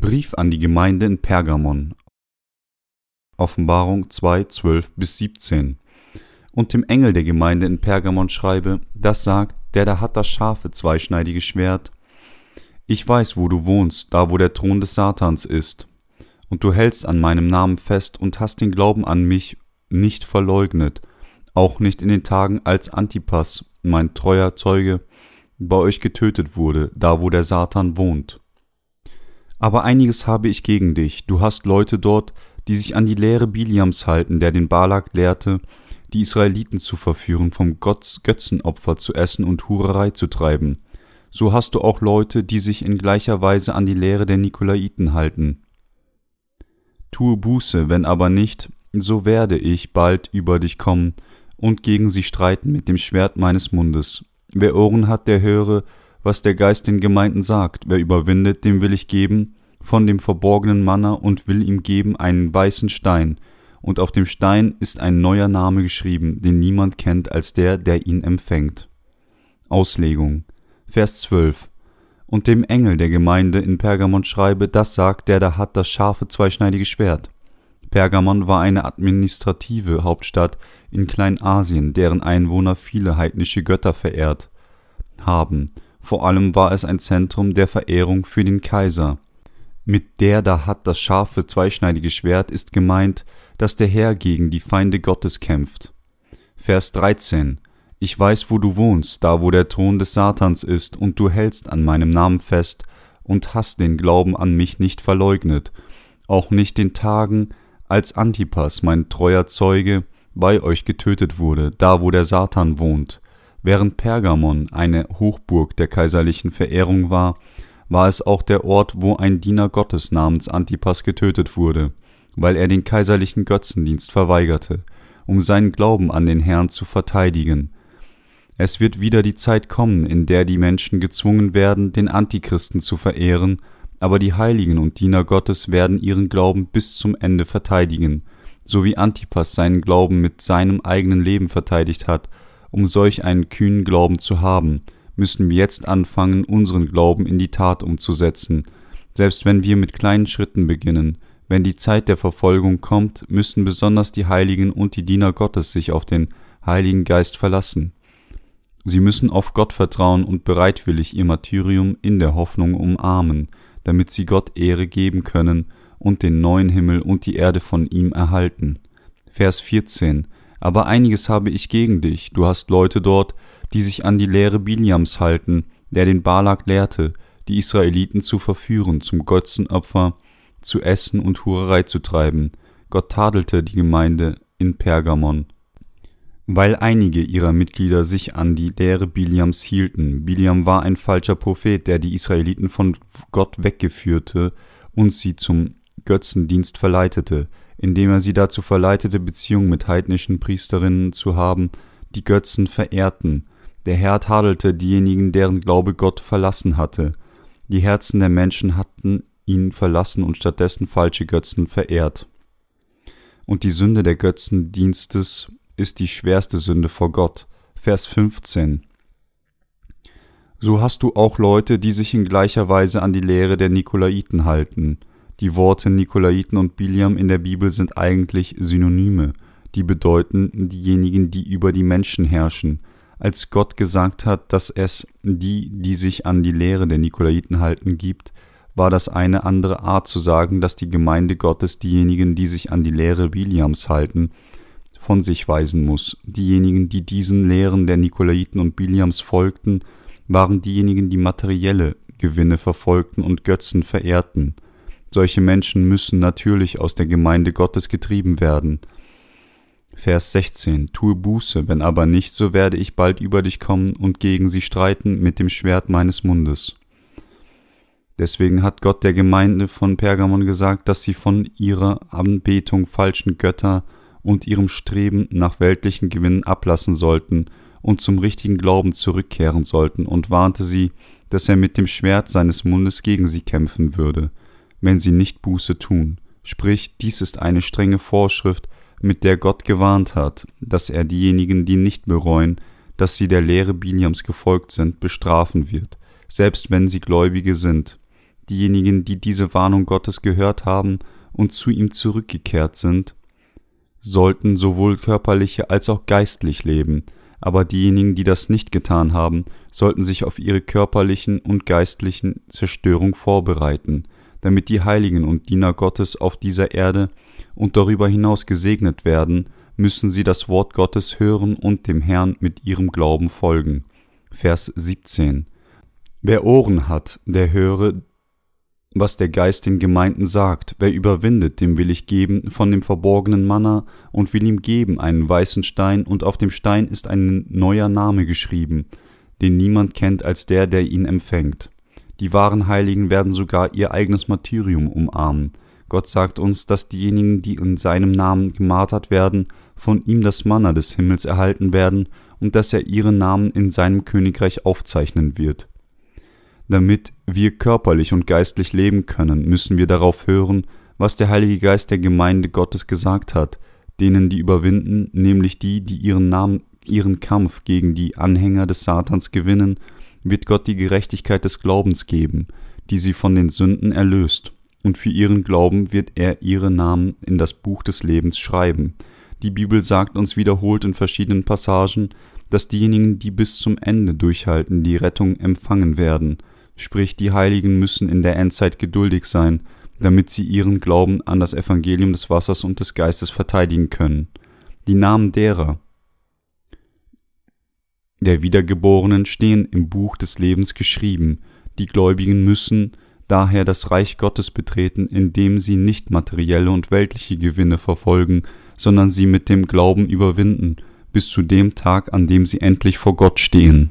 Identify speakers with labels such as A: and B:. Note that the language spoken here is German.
A: Brief an die Gemeinde in Pergamon. Offenbarung 2, 12 bis 17. Und dem Engel der Gemeinde in Pergamon schreibe, das sagt, der da hat das scharfe, zweischneidige Schwert. Ich weiß, wo du wohnst, da wo der Thron des Satans ist. Und du hältst an meinem Namen fest und hast den Glauben an mich nicht verleugnet, auch nicht in den Tagen, als Antipas, mein treuer Zeuge, bei euch getötet wurde, da wo der Satan wohnt. Aber einiges habe ich gegen dich. Du hast Leute dort, die sich an die Lehre Biliams halten, der den Balak lehrte, die Israeliten zu verführen, vom Gott Götzenopfer zu essen und Hurerei zu treiben. So hast du auch Leute, die sich in gleicher Weise an die Lehre der Nikolaiten halten. Tue Buße, wenn aber nicht, so werde ich bald über dich kommen und gegen sie streiten mit dem Schwert meines Mundes. Wer Ohren hat, der höre, was der Geist den Gemeinden sagt. Wer überwindet, dem will ich geben von dem verborgenen Manna und will ihm geben einen weißen Stein, und auf dem Stein ist ein neuer Name geschrieben, den niemand kennt als der, der ihn empfängt. Auslegung. Vers 12. Und dem Engel der Gemeinde in Pergamon schreibe, das sagt, der da hat das scharfe zweischneidige Schwert. Pergamon war eine administrative Hauptstadt in Kleinasien, deren Einwohner viele heidnische Götter verehrt haben vor allem war es ein Zentrum der Verehrung für den Kaiser. Mit der da hat das scharfe zweischneidige Schwert ist gemeint, dass der Herr gegen die Feinde Gottes kämpft. Vers 13 Ich weiß, wo du wohnst, da wo der Thron des Satans ist, und du hältst an meinem Namen fest und hast den Glauben an mich nicht verleugnet, auch nicht den Tagen, als Antipas, mein treuer Zeuge, bei euch getötet wurde, da wo der Satan wohnt. Während Pergamon eine Hochburg der kaiserlichen Verehrung war, war es auch der Ort, wo ein Diener Gottes namens Antipas getötet wurde, weil er den kaiserlichen Götzendienst verweigerte, um seinen Glauben an den Herrn zu verteidigen. Es wird wieder die Zeit kommen, in der die Menschen gezwungen werden, den Antichristen zu verehren, aber die Heiligen und Diener Gottes werden ihren Glauben bis zum Ende verteidigen, so wie Antipas seinen Glauben mit seinem eigenen Leben verteidigt hat um solch einen kühnen Glauben zu haben, müssen wir jetzt anfangen, unseren Glauben in die Tat umzusetzen. Selbst wenn wir mit kleinen Schritten beginnen, wenn die Zeit der Verfolgung kommt, müssen besonders die Heiligen und die Diener Gottes sich auf den Heiligen Geist verlassen. Sie müssen auf Gott vertrauen und bereitwillig ihr Martyrium in der Hoffnung umarmen, damit sie Gott Ehre geben können und den neuen Himmel und die Erde von ihm erhalten. Vers 14 aber einiges habe ich gegen dich. Du hast Leute dort, die sich an die Lehre Biliams halten, der den Balak lehrte, die Israeliten zu verführen, zum Götzenopfer zu essen und Hurerei zu treiben. Gott tadelte die Gemeinde in Pergamon, weil einige ihrer Mitglieder sich an die Lehre Biliams hielten. Biliam war ein falscher Prophet, der die Israeliten von Gott weggeführte und sie zum Götzendienst verleitete indem er sie dazu verleitete, Beziehungen mit heidnischen Priesterinnen zu haben, die Götzen verehrten. Der Herr tadelte diejenigen, deren Glaube Gott verlassen hatte. Die Herzen der Menschen hatten ihn verlassen und stattdessen falsche Götzen verehrt. Und die Sünde der Götzendienstes ist die schwerste Sünde vor Gott. Vers 15. So hast du auch Leute, die sich in gleicher Weise an die Lehre der Nikolaiten halten. Die Worte Nikolaiten und Biliam in der Bibel sind eigentlich Synonyme, die bedeuten diejenigen, die über die Menschen herrschen. Als Gott gesagt hat, dass es die, die sich an die Lehre der Nikolaiten halten, gibt, war das eine andere Art zu sagen, dass die Gemeinde Gottes diejenigen, die sich an die Lehre Biliams halten, von sich weisen muss. Diejenigen, die diesen Lehren der Nikolaiten und Biliams folgten, waren diejenigen, die materielle Gewinne verfolgten und Götzen verehrten. Solche Menschen müssen natürlich aus der Gemeinde Gottes getrieben werden. Vers 16 Tue Buße, wenn aber nicht, so werde ich bald über dich kommen und gegen sie streiten mit dem Schwert meines Mundes. Deswegen hat Gott der Gemeinde von Pergamon gesagt, dass sie von ihrer Anbetung falschen Götter und ihrem Streben nach weltlichen Gewinnen ablassen sollten und zum richtigen Glauben zurückkehren sollten und warnte sie, dass er mit dem Schwert seines Mundes gegen sie kämpfen würde wenn sie nicht Buße tun. Sprich, dies ist eine strenge Vorschrift, mit der Gott gewarnt hat, dass er diejenigen, die nicht bereuen, dass sie der Lehre Biliams gefolgt sind, bestrafen wird, selbst wenn sie Gläubige sind. diejenigen, die diese Warnung Gottes gehört haben und zu ihm zurückgekehrt sind, sollten sowohl körperliche als auch geistlich leben, aber diejenigen, die das nicht getan haben, sollten sich auf ihre körperlichen und geistlichen Zerstörung vorbereiten, damit die Heiligen und Diener Gottes auf dieser Erde und darüber hinaus gesegnet werden, müssen sie das Wort Gottes hören und dem Herrn mit ihrem Glauben folgen. Vers 17. Wer Ohren hat, der höre, was der Geist den Gemeinden sagt. Wer überwindet, dem will ich geben von dem verborgenen Manna und will ihm geben einen weißen Stein, und auf dem Stein ist ein neuer Name geschrieben, den niemand kennt als der, der ihn empfängt. Die wahren Heiligen werden sogar ihr eigenes Martyrium umarmen. Gott sagt uns, dass diejenigen, die in seinem Namen gemartert werden, von ihm das Manna des Himmels erhalten werden und dass er ihren Namen in seinem Königreich aufzeichnen wird. Damit wir körperlich und geistlich leben können, müssen wir darauf hören, was der Heilige Geist der Gemeinde Gottes gesagt hat, denen die überwinden, nämlich die, die ihren Namen, ihren Kampf gegen die Anhänger des Satans gewinnen, wird Gott die Gerechtigkeit des Glaubens geben, die sie von den Sünden erlöst, und für ihren Glauben wird er ihre Namen in das Buch des Lebens schreiben. Die Bibel sagt uns wiederholt in verschiedenen Passagen, dass diejenigen, die bis zum Ende durchhalten, die Rettung empfangen werden, sprich die Heiligen müssen in der Endzeit geduldig sein, damit sie ihren Glauben an das Evangelium des Wassers und des Geistes verteidigen können. Die Namen derer, der Wiedergeborenen stehen im Buch des Lebens geschrieben, die Gläubigen müssen daher das Reich Gottes betreten, indem sie nicht materielle und weltliche Gewinne verfolgen, sondern sie mit dem Glauben überwinden, bis zu dem Tag, an dem sie endlich vor Gott stehen.